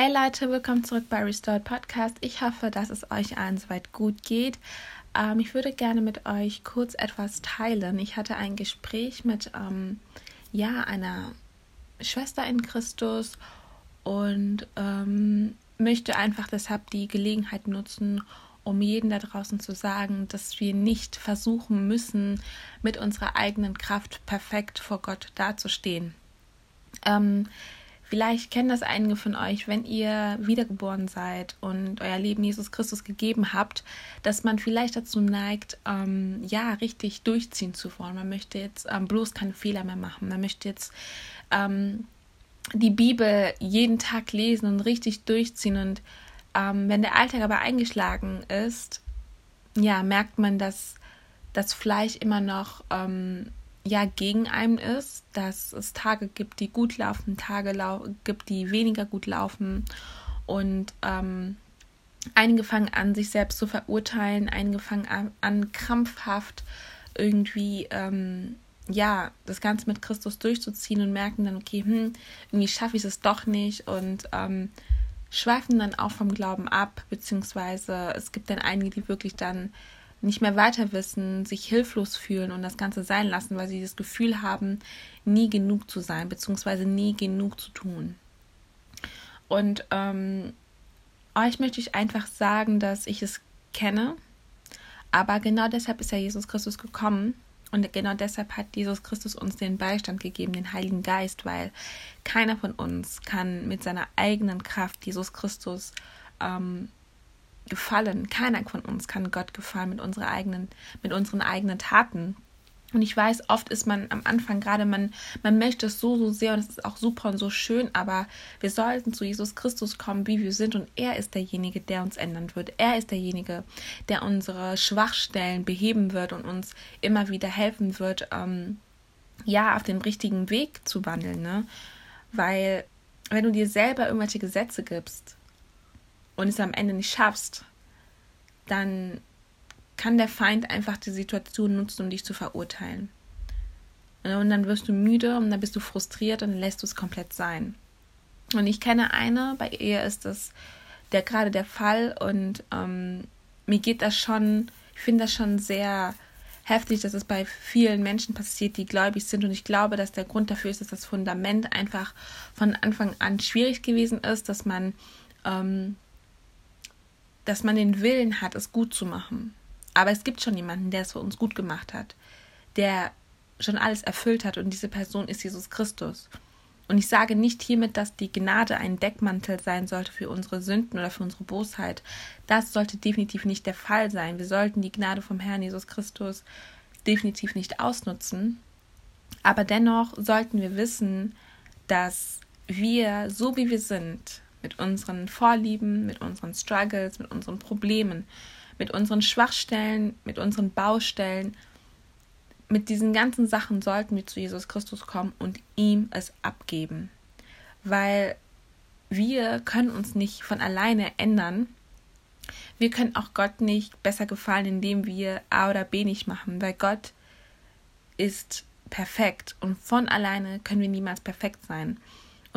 Hey Leute, willkommen zurück bei Restored Podcast. Ich hoffe, dass es euch allen soweit gut geht. Ähm, ich würde gerne mit euch kurz etwas teilen. Ich hatte ein Gespräch mit ähm, ja, einer Schwester in Christus und ähm, möchte einfach deshalb die Gelegenheit nutzen, um jeden da draußen zu sagen, dass wir nicht versuchen müssen, mit unserer eigenen Kraft perfekt vor Gott dazustehen. Ähm, Vielleicht kennen das einige von euch, wenn ihr wiedergeboren seid und euer Leben Jesus Christus gegeben habt, dass man vielleicht dazu neigt, ähm, ja, richtig durchziehen zu wollen. Man möchte jetzt ähm, bloß keine Fehler mehr machen. Man möchte jetzt ähm, die Bibel jeden Tag lesen und richtig durchziehen. Und ähm, wenn der Alltag aber eingeschlagen ist, ja, merkt man, dass das Fleisch immer noch ähm, ja gegen einen ist, dass es Tage gibt, die gut laufen, Tage lau gibt, die weniger gut laufen. Und ähm, einige fangen an, sich selbst zu verurteilen, einige fangen an, an krampfhaft irgendwie ähm, ja das Ganze mit Christus durchzuziehen und merken dann, okay, hm, irgendwie schaffe ich es doch nicht und ähm, schweifen dann auch vom Glauben ab, beziehungsweise es gibt dann einige, die wirklich dann nicht mehr weiter wissen, sich hilflos fühlen und das Ganze sein lassen, weil sie das Gefühl haben, nie genug zu sein, beziehungsweise nie genug zu tun. Und ähm, euch möchte ich einfach sagen, dass ich es kenne, aber genau deshalb ist ja Jesus Christus gekommen und genau deshalb hat Jesus Christus uns den Beistand gegeben, den Heiligen Geist, weil keiner von uns kann mit seiner eigenen Kraft Jesus Christus ähm, gefallen. Keiner von uns kann Gott gefallen mit, unserer eigenen, mit unseren eigenen Taten. Und ich weiß, oft ist man am Anfang gerade, man, man möchte es so, so sehr und es ist auch super und so schön, aber wir sollten zu Jesus Christus kommen, wie wir sind und er ist derjenige, der uns ändern wird. Er ist derjenige, der unsere Schwachstellen beheben wird und uns immer wieder helfen wird, ähm, ja, auf den richtigen Weg zu wandeln, ne? Weil, wenn du dir selber irgendwelche Gesetze gibst, und es am Ende nicht schaffst, dann kann der Feind einfach die Situation nutzen, um dich zu verurteilen. Und dann wirst du müde und dann bist du frustriert und dann lässt du es komplett sein. Und ich kenne eine, bei ihr ist das der gerade der Fall und ähm, mir geht das schon, ich finde das schon sehr heftig, dass es bei vielen Menschen passiert, die gläubig sind. Und ich glaube, dass der Grund dafür ist, dass das Fundament einfach von Anfang an schwierig gewesen ist, dass man ähm, dass man den Willen hat, es gut zu machen. Aber es gibt schon jemanden, der es für uns gut gemacht hat, der schon alles erfüllt hat und diese Person ist Jesus Christus. Und ich sage nicht hiermit, dass die Gnade ein Deckmantel sein sollte für unsere Sünden oder für unsere Bosheit. Das sollte definitiv nicht der Fall sein. Wir sollten die Gnade vom Herrn Jesus Christus definitiv nicht ausnutzen. Aber dennoch sollten wir wissen, dass wir, so wie wir sind, mit unseren Vorlieben, mit unseren Struggles, mit unseren Problemen, mit unseren Schwachstellen, mit unseren Baustellen. Mit diesen ganzen Sachen sollten wir zu Jesus Christus kommen und ihm es abgeben. Weil wir können uns nicht von alleine ändern. Wir können auch Gott nicht besser gefallen, indem wir A oder B nicht machen, weil Gott ist perfekt und von alleine können wir niemals perfekt sein.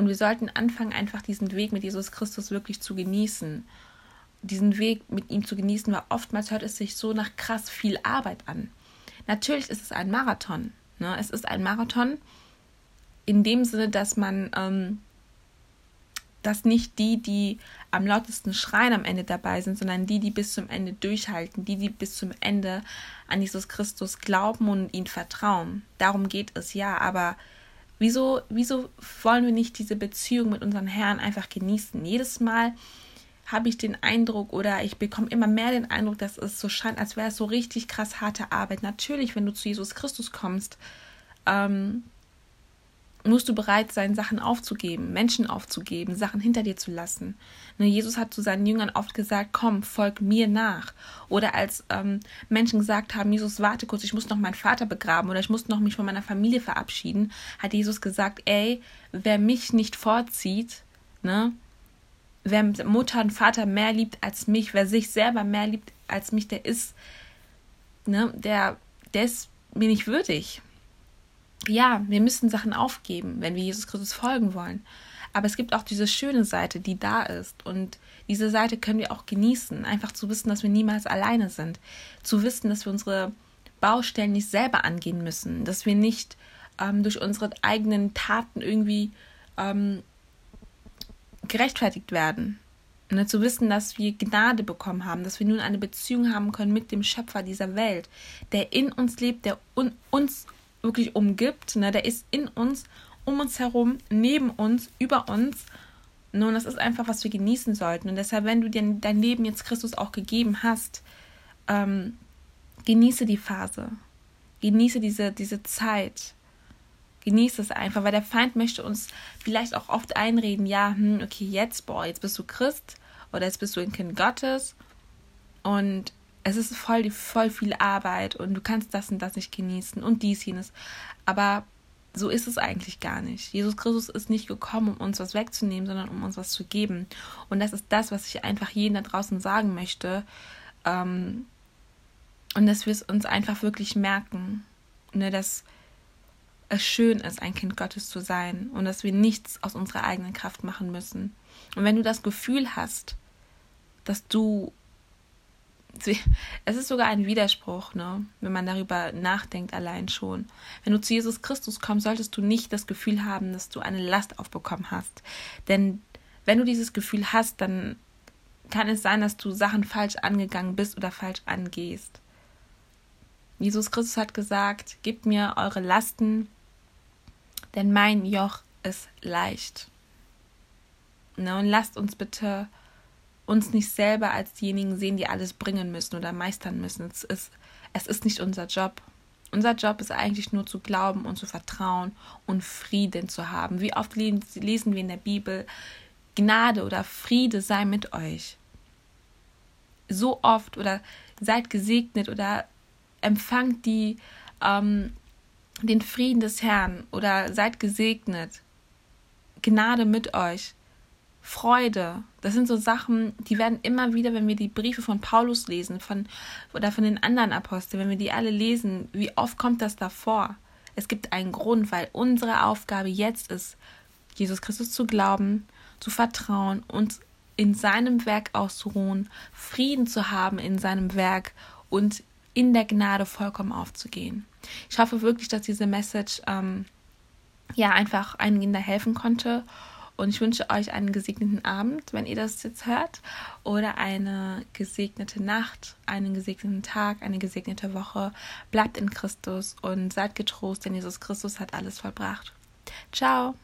Und wir sollten anfangen, einfach diesen Weg mit Jesus Christus wirklich zu genießen. Diesen Weg mit ihm zu genießen, weil oftmals hört es sich so nach krass viel Arbeit an. Natürlich ist es ein Marathon. Ne? Es ist ein Marathon in dem Sinne, dass man, ähm, dass nicht die, die am lautesten schreien am Ende dabei sind, sondern die, die bis zum Ende durchhalten, die, die bis zum Ende an Jesus Christus glauben und ihn vertrauen. Darum geht es ja, aber Wieso, wieso wollen wir nicht diese Beziehung mit unserem Herrn einfach genießen? Jedes Mal habe ich den Eindruck oder ich bekomme immer mehr den Eindruck, dass es so scheint, als wäre es so richtig krass harte Arbeit. Natürlich, wenn du zu Jesus Christus kommst, ähm, musst du bereit sein, Sachen aufzugeben, Menschen aufzugeben, Sachen hinter dir zu lassen. Ne, Jesus hat zu seinen Jüngern oft gesagt, komm, folg mir nach. Oder als ähm, Menschen gesagt haben, Jesus, warte kurz, ich muss noch meinen Vater begraben oder ich muss noch mich von meiner Familie verabschieden, hat Jesus gesagt, ey, wer mich nicht vorzieht, ne, wer Mutter und Vater mehr liebt als mich, wer sich selber mehr liebt als mich, der ist, ne, der, der ist mir nicht würdig ja, wir müssen Sachen aufgeben, wenn wir Jesus Christus folgen wollen. Aber es gibt auch diese schöne Seite, die da ist. Und diese Seite können wir auch genießen. Einfach zu wissen, dass wir niemals alleine sind. Zu wissen, dass wir unsere Baustellen nicht selber angehen müssen. Dass wir nicht ähm, durch unsere eigenen Taten irgendwie ähm, gerechtfertigt werden. Ne, zu wissen, dass wir Gnade bekommen haben, dass wir nun eine Beziehung haben können mit dem Schöpfer dieser Welt, der in uns lebt, der un uns wirklich umgibt, ne, der ist in uns, um uns herum, neben uns, über uns. Nun, das ist einfach, was wir genießen sollten. Und deshalb, wenn du dir dein Leben jetzt Christus auch gegeben hast, ähm, genieße die Phase. Genieße diese, diese Zeit. Genieße es einfach, weil der Feind möchte uns vielleicht auch oft einreden, ja, hm, okay, jetzt, boah, jetzt bist du Christ oder jetzt bist du ein Kind Gottes und es ist voll, voll viel Arbeit und du kannst das und das nicht genießen und dies, jenes. Aber so ist es eigentlich gar nicht. Jesus Christus ist nicht gekommen, um uns was wegzunehmen, sondern um uns was zu geben. Und das ist das, was ich einfach jedem da draußen sagen möchte. Ähm, und dass wir es uns einfach wirklich merken. Ne, dass es schön ist, ein Kind Gottes zu sein und dass wir nichts aus unserer eigenen Kraft machen müssen. Und wenn du das Gefühl hast, dass du es ist sogar ein Widerspruch, ne, wenn man darüber nachdenkt allein schon. Wenn du zu Jesus Christus kommst, solltest du nicht das Gefühl haben, dass du eine Last aufbekommen hast. Denn wenn du dieses Gefühl hast, dann kann es sein, dass du Sachen falsch angegangen bist oder falsch angehst. Jesus Christus hat gesagt, gebt mir eure Lasten, denn mein Joch ist leicht. Ne, und lasst uns bitte uns nicht selber als diejenigen sehen, die alles bringen müssen oder meistern müssen. Es ist, es ist nicht unser Job. Unser Job ist eigentlich nur zu glauben und zu vertrauen und Frieden zu haben. Wie oft lesen wir in der Bibel, Gnade oder Friede sei mit euch. So oft oder seid gesegnet oder empfangt die ähm, den Frieden des Herrn oder seid gesegnet. Gnade mit euch. Freude. Das sind so Sachen, die werden immer wieder, wenn wir die Briefe von Paulus lesen, von oder von den anderen Aposteln, wenn wir die alle lesen, wie oft kommt das davor? Es gibt einen Grund, weil unsere Aufgabe jetzt ist, Jesus Christus zu glauben, zu vertrauen und in seinem Werk auszuruhen, Frieden zu haben in seinem Werk und in der Gnade vollkommen aufzugehen. Ich hoffe wirklich, dass diese Message ähm, ja einfach einigen da helfen konnte. Und ich wünsche euch einen gesegneten Abend, wenn ihr das jetzt hört, oder eine gesegnete Nacht, einen gesegneten Tag, eine gesegnete Woche. Bleibt in Christus und seid getrost, denn Jesus Christus hat alles vollbracht. Ciao!